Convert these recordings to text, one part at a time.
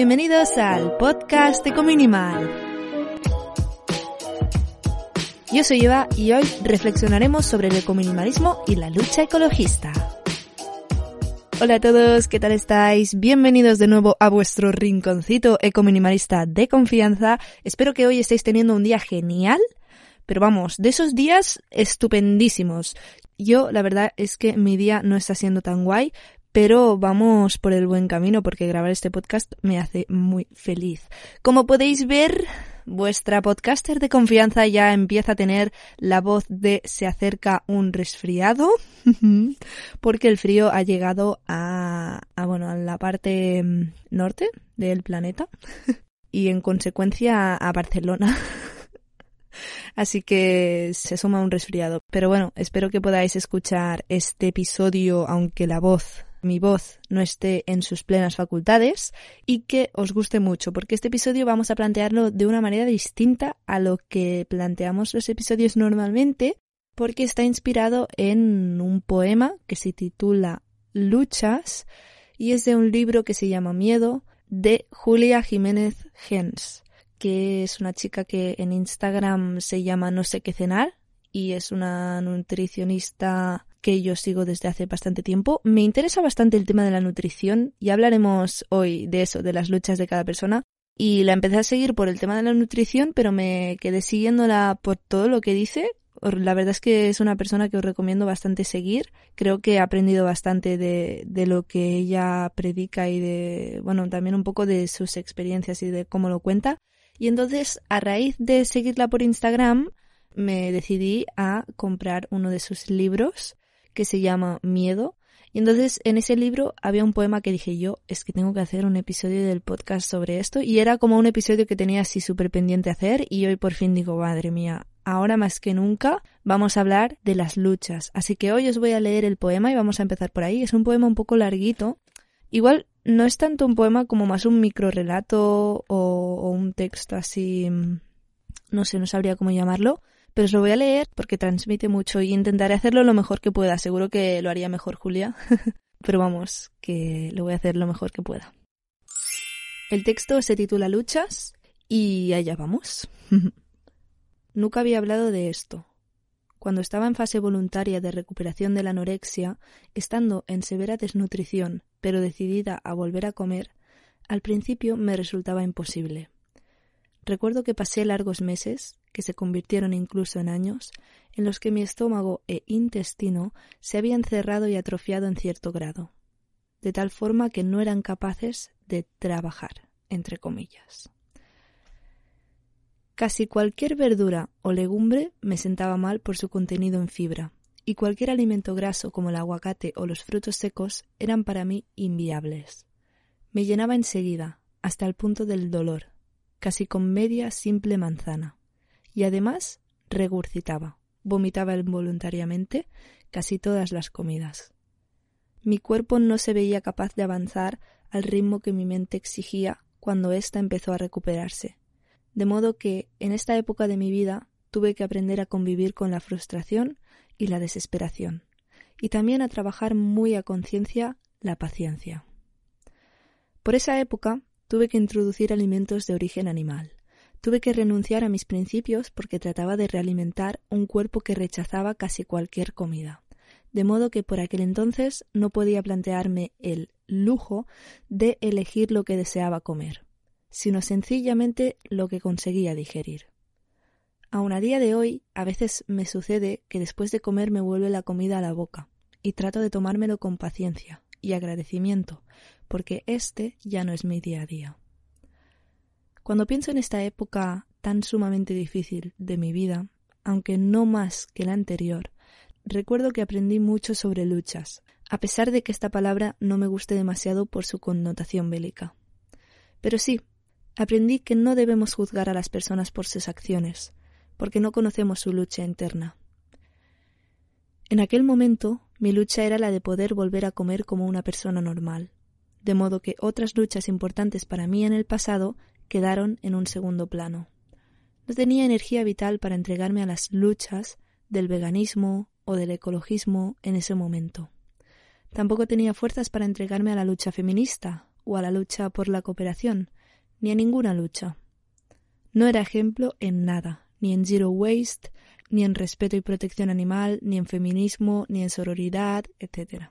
Bienvenidos al podcast Ecominimal. Yo soy Eva y hoy reflexionaremos sobre el ecominimalismo y la lucha ecologista. Hola a todos, ¿qué tal estáis? Bienvenidos de nuevo a vuestro rinconcito ecominimalista de confianza. Espero que hoy estéis teniendo un día genial, pero vamos, de esos días estupendísimos. Yo la verdad es que mi día no está siendo tan guay, pero vamos por el buen camino porque grabar este podcast me hace muy feliz. Como podéis ver, vuestra podcaster de confianza ya empieza a tener la voz de se acerca un resfriado porque el frío ha llegado a, a bueno, a la parte mm, norte del planeta y en consecuencia a Barcelona. Así que se suma un resfriado. Pero bueno, espero que podáis escuchar este episodio aunque la voz mi voz no esté en sus plenas facultades y que os guste mucho, porque este episodio vamos a plantearlo de una manera distinta a lo que planteamos los episodios normalmente, porque está inspirado en un poema que se titula Luchas y es de un libro que se llama Miedo de Julia Jiménez Gens, que es una chica que en Instagram se llama No sé qué cenar y es una nutricionista que yo sigo desde hace bastante tiempo. Me interesa bastante el tema de la nutrición y hablaremos hoy de eso, de las luchas de cada persona. Y la empecé a seguir por el tema de la nutrición, pero me quedé siguiéndola por todo lo que dice. La verdad es que es una persona que os recomiendo bastante seguir. Creo que he aprendido bastante de, de lo que ella predica y de, bueno, también un poco de sus experiencias y de cómo lo cuenta. Y entonces, a raíz de seguirla por Instagram, me decidí a comprar uno de sus libros que se llama Miedo. Y entonces en ese libro había un poema que dije yo, es que tengo que hacer un episodio del podcast sobre esto. Y era como un episodio que tenía así súper pendiente hacer y hoy por fin digo, madre mía, ahora más que nunca vamos a hablar de las luchas. Así que hoy os voy a leer el poema y vamos a empezar por ahí. Es un poema un poco larguito. Igual no es tanto un poema como más un micro relato o, o un texto así, no sé, no sabría cómo llamarlo pero os lo voy a leer porque transmite mucho y intentaré hacerlo lo mejor que pueda. Seguro que lo haría mejor Julia, pero vamos, que lo voy a hacer lo mejor que pueda. El texto se titula Luchas y allá vamos. Nunca había hablado de esto. Cuando estaba en fase voluntaria de recuperación de la anorexia, estando en severa desnutrición, pero decidida a volver a comer, al principio me resultaba imposible. Recuerdo que pasé largos meses, que se convirtieron incluso en años, en los que mi estómago e intestino se habían cerrado y atrofiado en cierto grado, de tal forma que no eran capaces de trabajar, entre comillas. Casi cualquier verdura o legumbre me sentaba mal por su contenido en fibra, y cualquier alimento graso como el aguacate o los frutos secos eran para mí inviables. Me llenaba enseguida, hasta el punto del dolor, casi con media simple manzana, y además regurgitaba, vomitaba involuntariamente casi todas las comidas. Mi cuerpo no se veía capaz de avanzar al ritmo que mi mente exigía cuando ésta empezó a recuperarse, de modo que en esta época de mi vida tuve que aprender a convivir con la frustración y la desesperación, y también a trabajar muy a conciencia la paciencia. Por esa época tuve que introducir alimentos de origen animal. Tuve que renunciar a mis principios porque trataba de realimentar un cuerpo que rechazaba casi cualquier comida. De modo que por aquel entonces no podía plantearme el lujo de elegir lo que deseaba comer, sino sencillamente lo que conseguía digerir. Aun a día de hoy, a veces me sucede que después de comer me vuelve la comida a la boca, y trato de tomármelo con paciencia y agradecimiento, porque este ya no es mi día a día. Cuando pienso en esta época tan sumamente difícil de mi vida, aunque no más que la anterior, recuerdo que aprendí mucho sobre luchas, a pesar de que esta palabra no me guste demasiado por su connotación bélica. Pero sí, aprendí que no debemos juzgar a las personas por sus acciones, porque no conocemos su lucha interna. En aquel momento, mi lucha era la de poder volver a comer como una persona normal, de modo que otras luchas importantes para mí en el pasado quedaron en un segundo plano. No tenía energía vital para entregarme a las luchas del veganismo o del ecologismo en ese momento. Tampoco tenía fuerzas para entregarme a la lucha feminista o a la lucha por la cooperación, ni a ninguna lucha. No era ejemplo en nada, ni en zero waste, ni en respeto y protección animal, ni en feminismo, ni en sororidad, etc.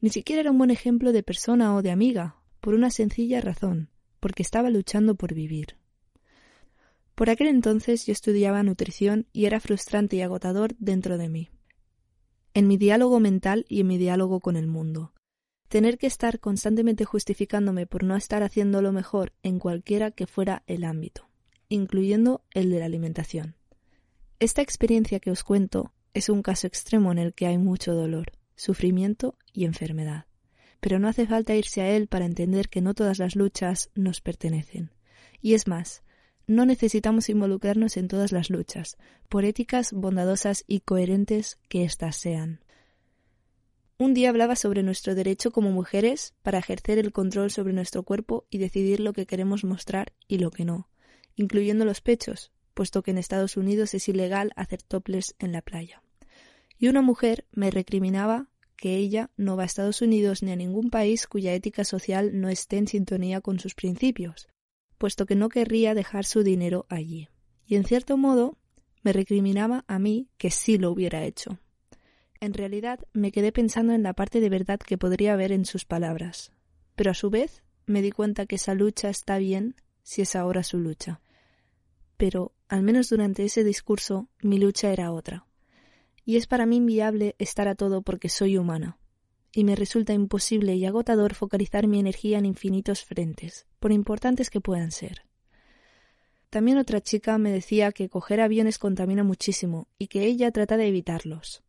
Ni siquiera era un buen ejemplo de persona o de amiga, por una sencilla razón, porque estaba luchando por vivir. Por aquel entonces yo estudiaba nutrición y era frustrante y agotador dentro de mí. En mi diálogo mental y en mi diálogo con el mundo. Tener que estar constantemente justificándome por no estar haciendo lo mejor en cualquiera que fuera el ámbito, incluyendo el de la alimentación. Esta experiencia que os cuento es un caso extremo en el que hay mucho dolor, sufrimiento y enfermedad. Pero no hace falta irse a él para entender que no todas las luchas nos pertenecen. Y es más, no necesitamos involucrarnos en todas las luchas, por éticas bondadosas y coherentes que éstas sean. Un día hablaba sobre nuestro derecho como mujeres para ejercer el control sobre nuestro cuerpo y decidir lo que queremos mostrar y lo que no, incluyendo los pechos, puesto que en Estados Unidos es ilegal hacer toples en la playa. Y una mujer me recriminaba que ella no va a Estados Unidos ni a ningún país cuya ética social no esté en sintonía con sus principios, puesto que no querría dejar su dinero allí. Y en cierto modo me recriminaba a mí que sí lo hubiera hecho. En realidad me quedé pensando en la parte de verdad que podría haber en sus palabras, pero a su vez me di cuenta que esa lucha está bien si es ahora su lucha. Pero, al menos durante ese discurso, mi lucha era otra y es para mí inviable estar a todo porque soy humana, y me resulta imposible y agotador focalizar mi energía en infinitos frentes, por importantes que puedan ser. También otra chica me decía que coger aviones contamina muchísimo y que ella trata de evitarlos.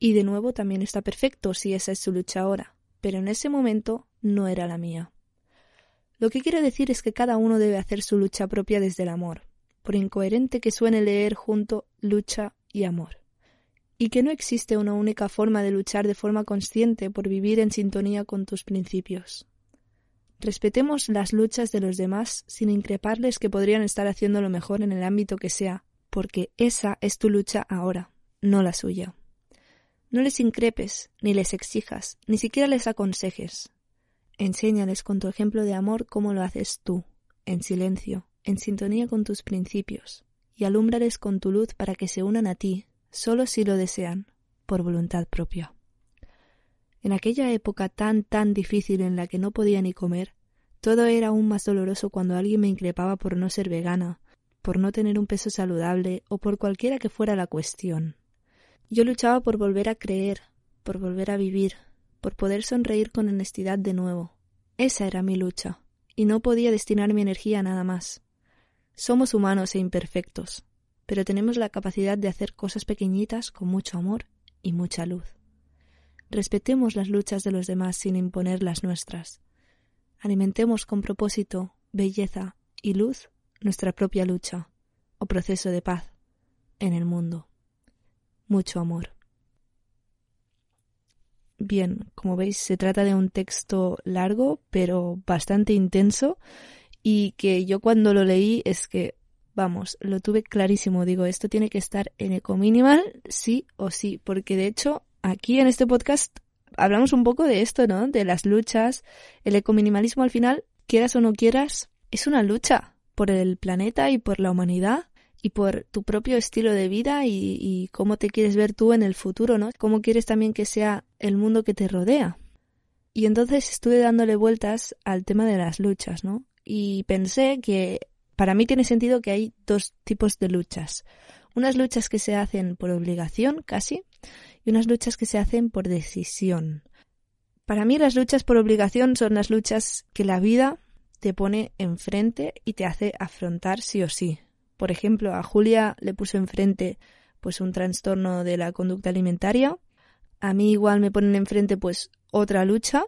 Y de nuevo también está perfecto si esa es su lucha ahora, pero en ese momento no era la mía. Lo que quiero decir es que cada uno debe hacer su lucha propia desde el amor, por incoherente que suene leer junto lucha y amor y que no existe una única forma de luchar de forma consciente por vivir en sintonía con tus principios. Respetemos las luchas de los demás sin increparles que podrían estar haciendo lo mejor en el ámbito que sea, porque esa es tu lucha ahora, no la suya. No les increpes, ni les exijas, ni siquiera les aconsejes. Enséñales con tu ejemplo de amor cómo lo haces tú, en silencio, en sintonía con tus principios, y alúmbrales con tu luz para que se unan a ti, solo si lo desean, por voluntad propia. En aquella época tan tan difícil en la que no podía ni comer, todo era aún más doloroso cuando alguien me increpaba por no ser vegana, por no tener un peso saludable o por cualquiera que fuera la cuestión. Yo luchaba por volver a creer, por volver a vivir, por poder sonreír con honestidad de nuevo. Esa era mi lucha, y no podía destinar mi energía a nada más. Somos humanos e imperfectos, pero tenemos la capacidad de hacer cosas pequeñitas con mucho amor y mucha luz. Respetemos las luchas de los demás sin imponer las nuestras. Alimentemos con propósito, belleza y luz nuestra propia lucha o proceso de paz en el mundo. Mucho amor. Bien, como veis, se trata de un texto largo, pero bastante intenso, y que yo cuando lo leí es que vamos, lo tuve clarísimo. Digo, esto tiene que estar en Ecominimal sí o sí, porque de hecho aquí en este podcast hablamos un poco de esto, ¿no? De las luchas. El ecominimalismo al final, quieras o no quieras, es una lucha por el planeta y por la humanidad y por tu propio estilo de vida y, y cómo te quieres ver tú en el futuro, ¿no? Cómo quieres también que sea el mundo que te rodea. Y entonces estuve dándole vueltas al tema de las luchas, ¿no? Y pensé que para mí tiene sentido que hay dos tipos de luchas. Unas luchas que se hacen por obligación, casi, y unas luchas que se hacen por decisión. Para mí las luchas por obligación son las luchas que la vida te pone enfrente y te hace afrontar sí o sí. Por ejemplo, a Julia le puso enfrente pues un trastorno de la conducta alimentaria. A mí igual me ponen enfrente pues otra lucha,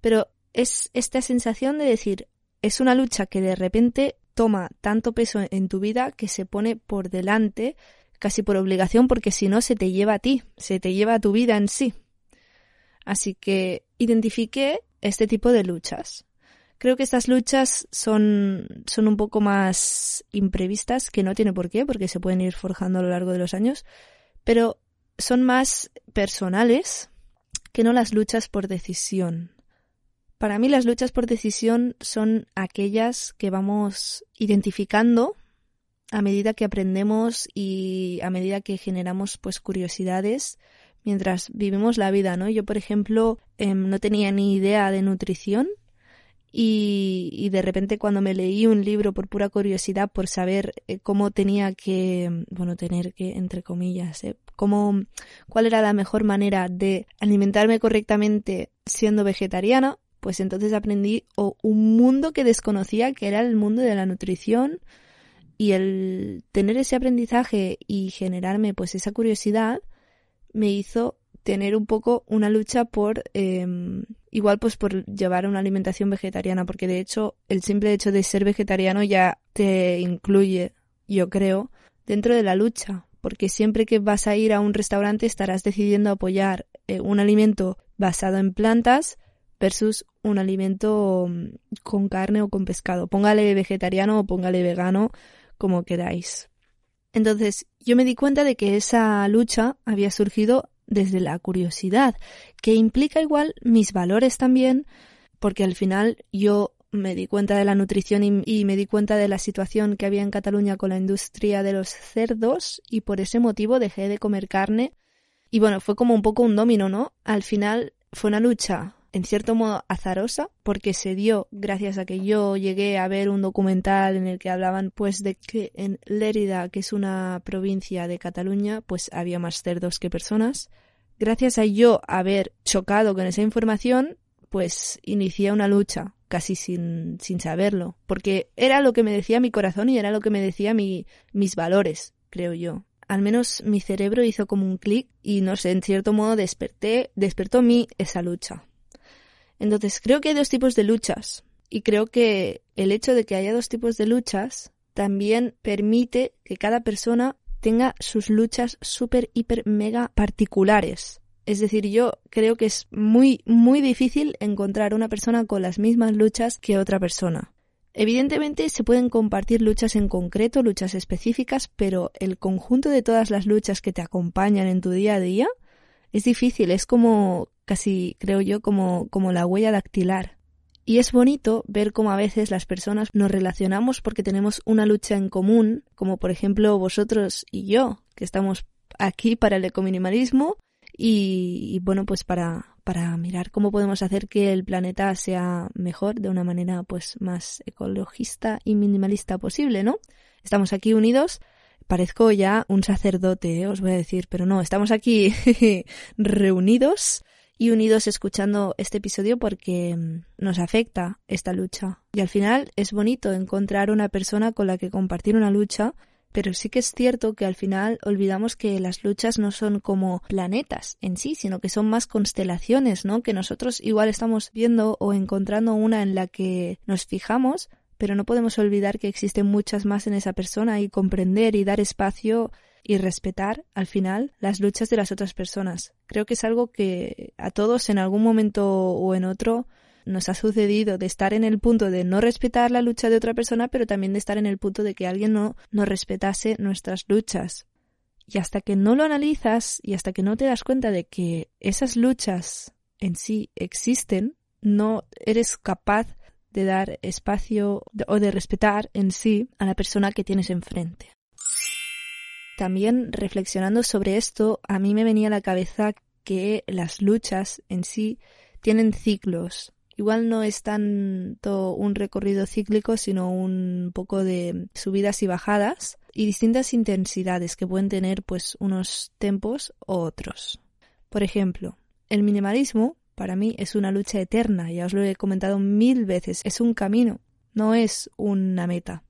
pero es esta sensación de decir, es una lucha que de repente toma tanto peso en tu vida que se pone por delante casi por obligación porque si no se te lleva a ti, se te lleva a tu vida en sí. Así que identifiqué este tipo de luchas. Creo que estas luchas son, son un poco más imprevistas, que no tiene por qué, porque se pueden ir forjando a lo largo de los años, pero son más personales que no las luchas por decisión. Para mí las luchas por decisión son aquellas que vamos identificando a medida que aprendemos y a medida que generamos pues curiosidades mientras vivimos la vida, ¿no? Yo, por ejemplo, em, no tenía ni idea de nutrición y, de repente cuando me leí un libro por pura curiosidad, por saber eh, cómo tenía que, bueno, tener que, entre comillas, eh, cómo, cuál era la mejor manera de alimentarme correctamente siendo vegetariana, pues entonces aprendí un mundo que desconocía, que era el mundo de la nutrición, y el tener ese aprendizaje y generarme pues esa curiosidad me hizo tener un poco una lucha por em, igual pues por llevar una alimentación vegetariana porque de hecho el simple hecho de ser vegetariano ya te incluye yo creo dentro de la lucha porque siempre que vas a ir a un restaurante estarás decidiendo apoyar eh, un alimento basado en plantas versus un alimento mm, con carne o con pescado. Póngale vegetariano o póngale vegano, como queráis. Entonces, yo me di cuenta de que esa lucha había surgido desde la curiosidad, que implica igual mis valores también, porque al final yo me di cuenta de la nutrición y, y, me di cuenta de la situación que había en Cataluña con la industria de los cerdos y por ese motivo dejé de comer carne. Y bueno, fue como un poco un domino, ¿no? Al final fue una lucha en cierto modo azarosa porque se dio gracias a que yo llegué a ver un documental en el que hablaban pues de que en Lérida, que es una provincia de Cataluña, pues había más cerdos que personas. Gracias a yo haber chocado con esa información, pues inicié una lucha casi sin, sin saberlo, porque era lo que me decía mi corazón y era lo que me decía mi, mis valores, creo yo. Al menos mi cerebro hizo como un clic y no sé, en cierto modo desperté, despertó mí esa lucha. Entonces, creo que hay dos tipos de luchas y creo que el hecho de que haya dos tipos de luchas también permite que cada persona tenga sus luchas súper, hiper, mega particulares. Es decir, yo creo que es muy, muy difícil encontrar una persona con las mismas luchas que otra persona. Evidentemente se pueden compartir luchas en concreto, luchas específicas, pero el conjunto de todas las luchas que te acompañan en tu día a día es difícil, es como casi creo yo como, como la huella dactilar. Y es bonito ver cómo a veces las personas nos relacionamos porque tenemos una lucha en común, como por ejemplo vosotros y yo, que estamos aquí para el ecominimalismo y, bueno, pues para, para mirar cómo podemos hacer que el planeta sea mejor de una manera pues más ecologista y minimalista posible, ¿no? Estamos aquí unidos parezco ya un sacerdote, ¿eh? os voy a decir, pero no, estamos aquí reunidos y unidos escuchando este episodio porque mm, nos afecta esta lucha. Y al final es bonito encontrar una persona con la que compartir una lucha, pero sí que es cierto que al final olvidamos que las luchas no son como planetas en sí, sino que son más constelaciones, ¿no? Que nosotros igual estamos viendo o encontrando una en la que nos fijamos, pero no podemos olvidar que existen muchas más en esa persona y comprender y dar espacio y respetar al final las luchas de las otras personas. Creo que es algo que a todos en algún momento o en otro nos ha sucedido de estar en el punto de no respetar la lucha de otra persona, pero también de estar en el punto de que alguien no nos respetase nuestras luchas. Y hasta que no lo analizas y hasta que no te das cuenta de que esas luchas en sí existen, no eres capaz de dar espacio o de respetar en sí a la persona que tienes enfrente. También reflexionando sobre esto, a mí me venía a la cabeza que las luchas en sí tienen ciclos. Igual no es tanto un recorrido cíclico, sino un poco de subidas y bajadas y distintas intensidades que pueden tener pues unos tempos u otros. Por ejemplo, el minimalismo para mí es una lucha eterna, ya os lo he comentado mil veces, es un camino, no es una meta.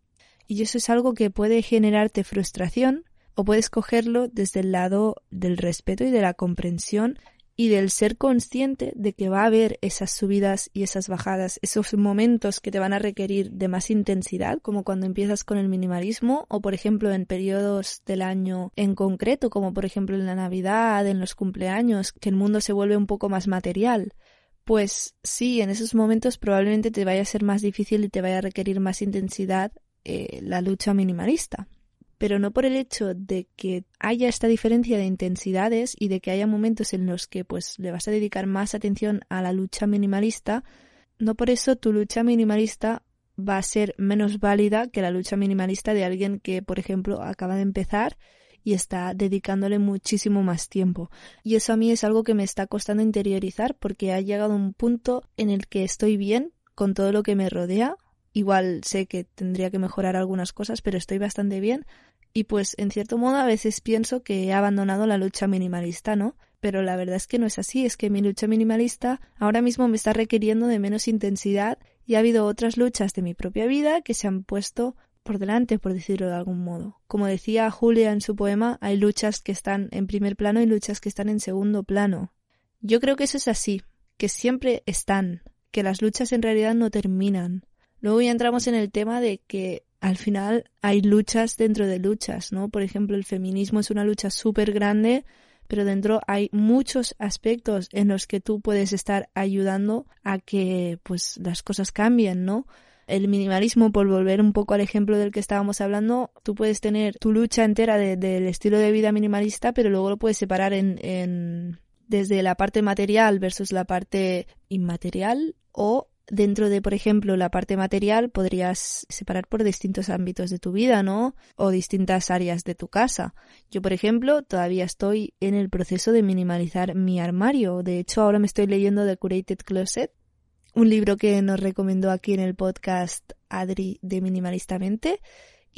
Y eso es algo que puede generarte frustración o puedes cogerlo desde el lado del respeto y de la comprensión y del ser consciente de que va a haber esas subidas y esas bajadas, esos momentos que te van a requerir de más intensidad, como cuando empiezas con el minimalismo o por ejemplo en periodos del año en concreto, como por ejemplo en la Navidad, en los cumpleaños, que el mundo se vuelve un poco más material. Pues sí, en esos momentos probablemente te vaya a ser más difícil y te vaya a requerir más intensidad eh, la lucha minimalista pero no por el hecho de que haya esta diferencia de intensidades y de que haya momentos en los que pues le vas a dedicar más atención a la lucha minimalista, no por eso tu lucha minimalista va a ser menos válida que la lucha minimalista de alguien que, por ejemplo, acaba de empezar y está dedicándole muchísimo más tiempo. Y eso a mí es algo que me está costando interiorizar porque ha llegado un punto en el que estoy bien con todo lo que me rodea. Igual sé que tendría que mejorar algunas cosas, pero estoy bastante bien y pues en cierto modo a veces pienso que he abandonado la lucha minimalista, ¿no? Pero la verdad es que no es así, es que mi lucha minimalista ahora mismo me está requiriendo de menos intensidad y ha habido otras luchas de mi propia vida que se han puesto por delante, por decirlo de algún modo. Como decía Julia en su poema, hay luchas que están en primer plano y luchas que están en segundo plano. Yo creo que eso es así, que siempre están, que las luchas en realidad no terminan. Luego ya entramos en el tema de que al final hay luchas dentro de luchas, ¿no? Por ejemplo, el feminismo es una lucha súper grande, pero dentro hay muchos aspectos en los que tú puedes estar ayudando a que pues las cosas cambien, ¿no? El minimalismo, por volver un poco al ejemplo del que estábamos hablando, tú puedes tener tu lucha entera del estilo de vida minimalista, pero luego lo puedes separar en, en desde la parte material versus la parte inmaterial o dentro de, por ejemplo, la parte material podrías separar por distintos ámbitos de tu vida, ¿no? O distintas áreas de tu casa. Yo, por ejemplo, todavía estoy en el proceso de minimalizar mi armario. De hecho, ahora me estoy leyendo The Curated Closet, un libro que nos recomendó aquí en el podcast Adri de Minimalistamente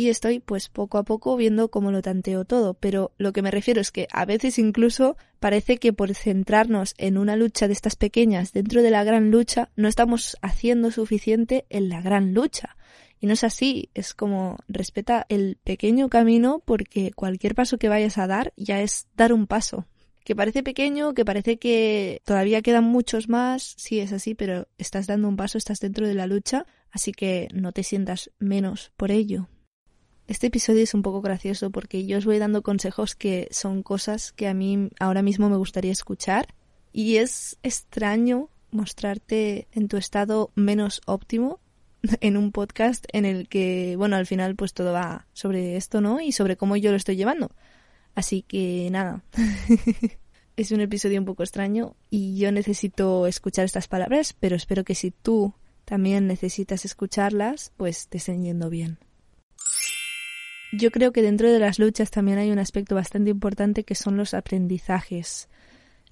y estoy pues poco a poco viendo cómo lo tanteo todo, pero lo que me refiero es que a veces incluso parece que por centrarnos en una lucha de estas pequeñas dentro de la gran lucha no estamos haciendo suficiente en la gran lucha. Y no es así, es como respeta el pequeño camino porque cualquier paso que vayas a dar ya es dar un paso. Que parece pequeño, que parece que todavía quedan muchos más, sí es así, pero estás dando un paso, estás dentro de la lucha, así que no te sientas menos por ello. Este episodio es un poco gracioso porque yo os voy dando consejos que son cosas que a mí ahora mismo me gustaría escuchar y es extraño mostrarte en tu estado menos óptimo en un podcast en el que, bueno, al final pues todo va sobre esto, ¿no? Y sobre cómo yo lo estoy llevando. Así que nada. es un episodio un poco extraño y yo necesito escuchar estas palabras, pero espero que si tú también necesitas escucharlas, pues te estén yendo bien. Yo creo que dentro de las luchas también hay un aspecto bastante importante que son los aprendizajes.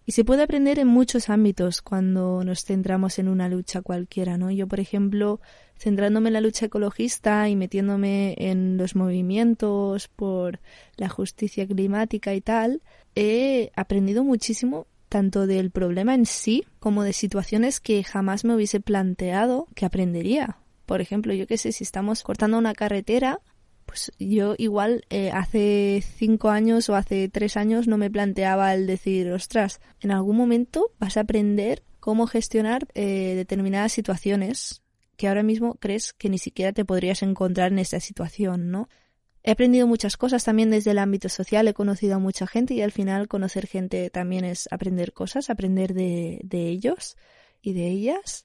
Y se puede aprender en muchos ámbitos cuando nos centramos en una lucha cualquiera, ¿no? Yo, por ejemplo, centrándome en la lucha ecologista y metiéndome en los movimientos por la justicia climática y tal, he aprendido muchísimo tanto del problema en sí como de situaciones que jamás me hubiese planteado que aprendería. Por ejemplo, yo qué sé, si estamos cortando una carretera, pues yo igual eh, hace cinco años o hace tres años no me planteaba el decir, ostras, en algún momento vas a aprender cómo gestionar eh, determinadas situaciones que ahora mismo crees que ni siquiera te podrías encontrar en esta situación, ¿no? He aprendido muchas cosas también desde el ámbito social, he conocido a mucha gente y al final conocer gente también es aprender cosas, aprender de, de ellos y de ellas.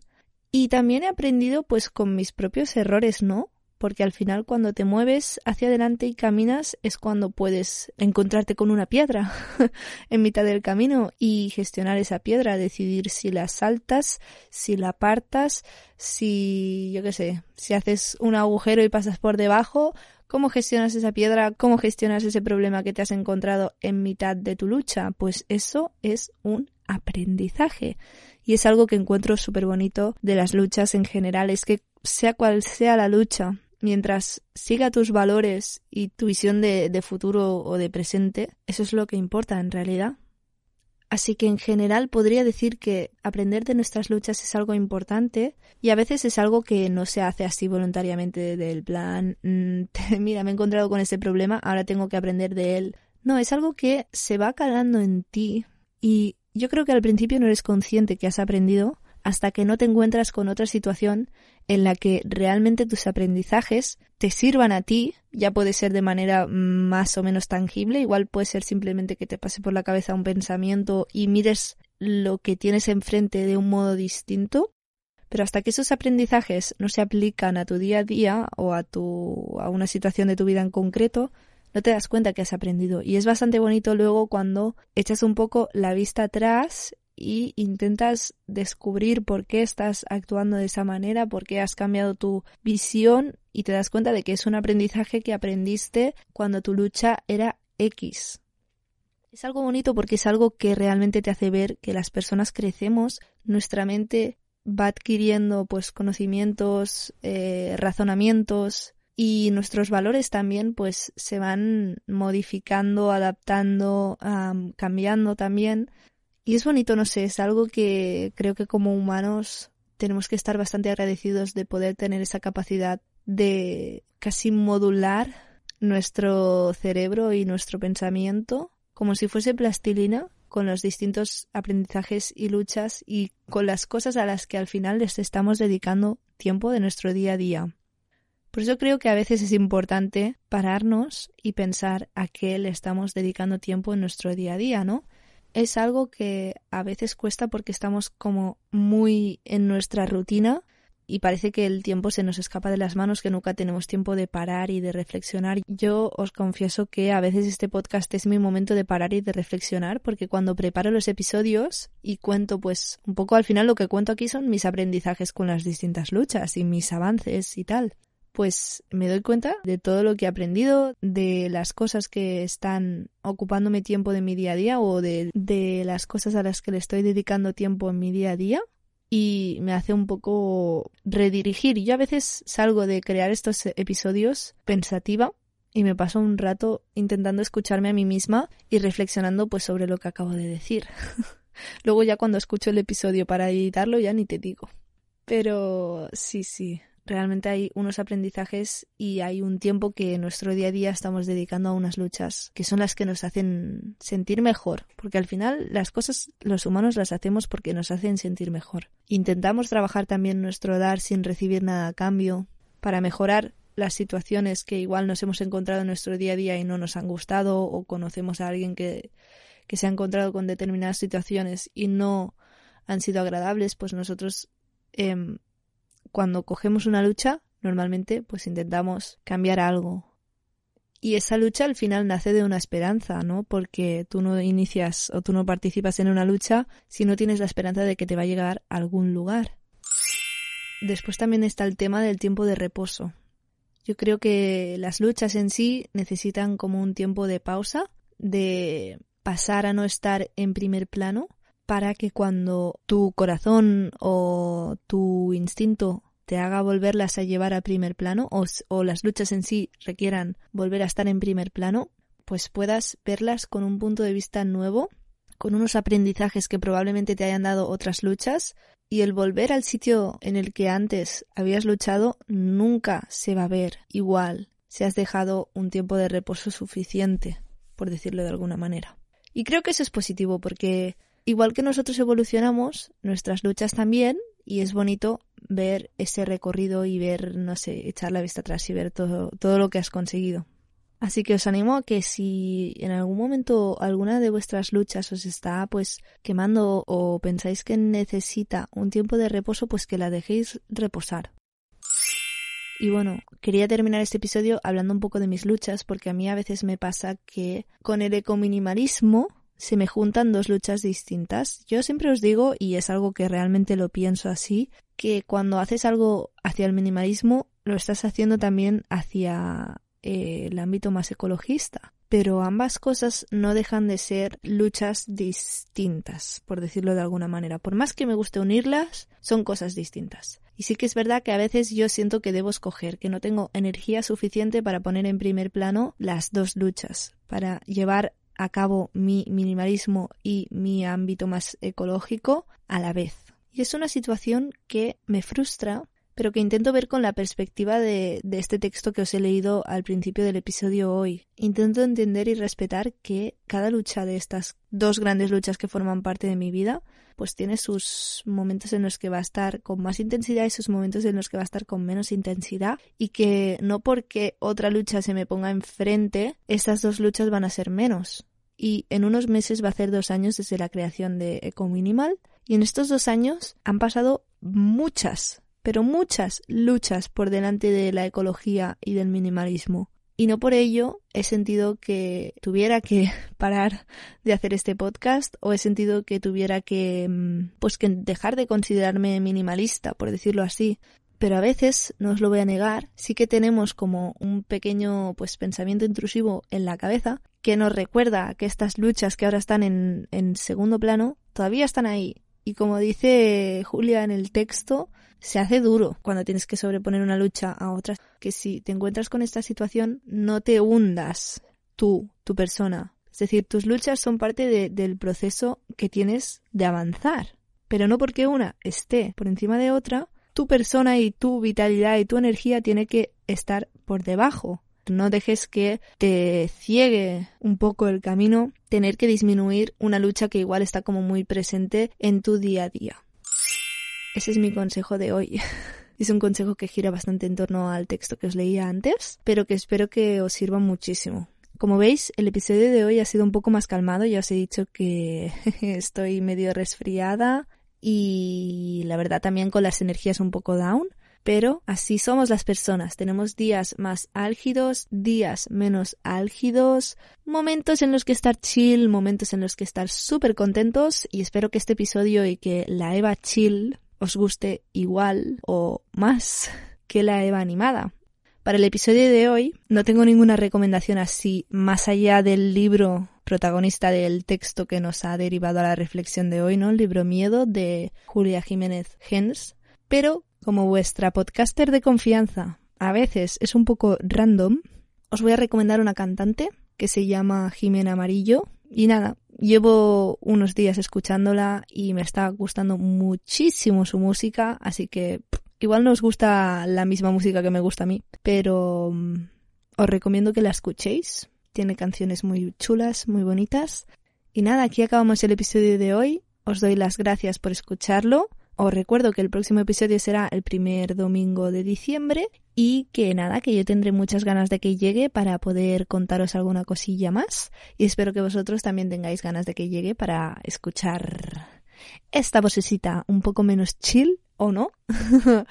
Y también he aprendido pues con mis propios errores, ¿no? Porque al final cuando te mueves hacia adelante y caminas es cuando puedes encontrarte con una piedra en mitad del camino y gestionar esa piedra, decidir si la saltas, si la apartas, si, yo qué sé, si haces un agujero y pasas por debajo, cómo gestionas esa piedra, cómo gestionas ese problema que te has encontrado en mitad de tu lucha, pues eso es un aprendizaje. Y es algo que encuentro súper bonito de las luchas en general, es que sea cual sea la lucha, mientras siga tus valores y tu visión de, futuro o de presente, eso es lo que importa en realidad. Así que en general podría decir que aprender de nuestras luchas es algo importante y a veces es algo que no se hace así voluntariamente del plan, mm, mira, me he encontrado con ese problema, ahora tengo que aprender de él. No, es algo que se va calando en ti y yo creo que al principio no eres consciente que has aprendido hasta que no te encuentras con otra situación en la que realmente tus aprendizajes te sirvan a ti, ya puede ser de manera más o menos tangible, igual puede ser simplemente que te pase por la cabeza un pensamiento y mires lo que tienes enfrente de un modo distinto, pero hasta que esos aprendizajes no se aplican a tu día a día o a tu a una situación de tu vida en concreto, no te das cuenta que has aprendido. Y es bastante bonito luego cuando echas un poco la vista atrás y intentas descubrir por qué estás actuando de esa manera, por qué has cambiado tu visión y te das cuenta de que es un aprendizaje que aprendiste cuando tu lucha era X. Es algo bonito porque es algo que realmente te hace ver que las personas crecemos, nuestra mente va adquiriendo pues conocimientos, eh, razonamientos y nuestros valores también pues se van modificando, adaptando, cambiando también y es bonito, no sé, es algo que creo que como humanos tenemos que estar bastante agradecidos de poder tener esa capacidad de casi modular nuestro cerebro y nuestro pensamiento como si fuese plastilina con los distintos aprendizajes y luchas y con las cosas a las que al final les estamos dedicando tiempo de nuestro día a día. Por eso creo que a veces es importante pararnos y pensar a qué le estamos dedicando tiempo en nuestro día a día, ¿no? Es algo que a veces cuesta porque estamos como muy en nuestra rutina y parece que el tiempo se nos escapa de las manos, que nunca tenemos tiempo de parar y de reflexionar. Yo os confieso que a veces este podcast es mi momento de parar y de reflexionar, porque cuando preparo los episodios y cuento, pues un poco al final lo que cuento aquí son mis aprendizajes con las distintas luchas y mis avances y tal pues me doy cuenta de todo lo que he aprendido, de las cosas que están ocupándome tiempo de mi día a día o de, de las cosas a las que le estoy dedicando tiempo en mi día a día y me hace un poco redirigir. Yo a veces salgo de crear estos episodios pensativa y me paso un rato intentando escucharme a mí misma y reflexionando pues sobre lo que acabo de decir. Luego ya cuando escucho el episodio para editarlo ya ni te digo. Pero sí, sí, realmente hay unos aprendizajes y hay un tiempo que en nuestro día a día estamos dedicando a unas luchas que son las que nos hacen sentir mejor, porque al final las cosas los humanos las hacemos porque nos hacen sentir mejor. Intentamos trabajar también nuestro dar sin recibir nada a cambio para mejorar las situaciones que igual nos hemos encontrado en nuestro día a día y no nos han gustado o conocemos a alguien que, que se ha encontrado con determinadas situaciones y no han sido agradables, pues nosotros eh, cuando cogemos una lucha, normalmente pues intentamos cambiar algo. Y esa lucha al final nace de una esperanza, ¿no? Porque tú no inicias o tú no participas en una lucha si no tienes la esperanza de que te va a llegar a algún lugar. Después también está el tema del tiempo de reposo. Yo creo que las luchas en sí necesitan como un tiempo de pausa, de pasar a no estar en primer plano para que cuando tu corazón o tu instinto te haga volverlas a llevar a primer plano o, o, las luchas en sí requieran volver a estar en primer plano, pues puedas verlas con un punto de vista nuevo, con unos aprendizajes que probablemente te hayan dado otras luchas y el volver al sitio en el que antes habías luchado nunca se va a ver igual si has dejado un tiempo de reposo suficiente, por decirlo de alguna manera. Y creo que eso es positivo porque igual que nosotros evolucionamos, nuestras luchas también, y es bonito ver ese recorrido y ver, no sé, echar la vista atrás y ver todo, todo lo que has conseguido. Así que os animo a que si en algún momento alguna de vuestras luchas os está pues quemando o pensáis que necesita un tiempo de reposo, pues que la dejéis reposar. Y bueno, quería terminar este episodio hablando un poco de mis luchas porque a mí a veces me pasa que con el ecominimalismo se me juntan dos luchas distintas. Yo siempre os digo, y es algo que realmente lo pienso así, que cuando haces algo hacia el minimalismo, lo estás haciendo también hacia eh, el ámbito más ecologista. Pero ambas cosas no dejan de ser luchas distintas, por decirlo de alguna manera. Por más que me guste unirlas, son cosas distintas. Y sí que es verdad que a veces yo siento que debo escoger, que no tengo energía suficiente para poner en primer plano las dos luchas, para llevar a cabo mi minimalismo y mi ámbito más ecológico a la vez. Y es una situación que me frustra pero que intento ver con la perspectiva de, de, este texto que os he leído al principio del episodio hoy. Intento entender y respetar que cada lucha de estas dos grandes luchas que forman parte de mi vida, pues tiene sus momentos en los que va a estar con más intensidad y sus momentos en los que va a estar con menos intensidad y que no porque otra lucha se me ponga enfrente, estas dos luchas van a ser menos. Y en unos meses va a ser dos años desde la creación de Eco Minimal y en estos dos años han pasado muchas pero muchas luchas por delante de la ecología y del minimalismo. Y no por ello he sentido que tuviera que parar de hacer este podcast o he sentido que tuviera que mm, pues que dejar de considerarme minimalista, por decirlo así. Pero a veces, no os lo voy a negar, sí que tenemos como un pequeño pues pensamiento intrusivo en la cabeza que nos recuerda que estas luchas que ahora están en, en segundo plano todavía están ahí. Y como dice Julia en el texto, se hace duro cuando tienes que sobreponer una lucha a otra. Que si te encuentras con esta situación, no te hundas tú, tu persona. Es decir, tus luchas son parte del proceso que tienes de avanzar. Pero no porque una esté por encima de otra, tu persona y tu vitalidad y tu energía tiene que estar por debajo. No dejes que te ciegue un poco el camino tener que disminuir una lucha que igual está como muy presente en tu día a día. Ese es mi consejo de hoy. Es un consejo que gira bastante en torno al texto que os leía antes, pero que espero que os sirva muchísimo. Como veis, el episodio de hoy ha sido un poco más calmado. Ya os he dicho que estoy medio resfriada y la verdad también con las energías un poco down. Pero así somos las personas. Tenemos días más álgidos, días menos álgidos, momentos en los que estar chill, momentos en los que estar súper contentos y espero que este episodio y que la Eva chill os guste igual o más que la Eva animada. Para el episodio de hoy no tengo ninguna recomendación así más allá del libro protagonista del texto que nos ha derivado a la reflexión de hoy, ¿no? El libro Miedo de Julia Jiménez Gens. Pero como vuestra podcaster de confianza a veces es un poco random, os voy a recomendar una cantante que se llama Jimena Amarillo. Y nada, Llevo unos días escuchándola y me está gustando muchísimo su música, así que igual no os gusta la misma música que me gusta a mí, pero mm, os recomiendo que la escuchéis. Tiene canciones muy chulas, muy bonitas. Y nada, aquí acabamos el episodio de hoy. Os doy las gracias por escucharlo. Os recuerdo que el próximo episodio será el primer domingo de diciembre y que nada, que yo tendré muchas ganas de que llegue para poder contaros alguna cosilla más y espero que vosotros también tengáis ganas de que llegue para escuchar esta vocecita un poco menos chill o no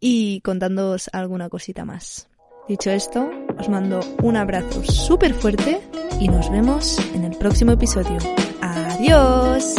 y contándoos alguna cosita más. Dicho esto, os mando un abrazo súper fuerte y nos vemos en el próximo episodio. Adiós.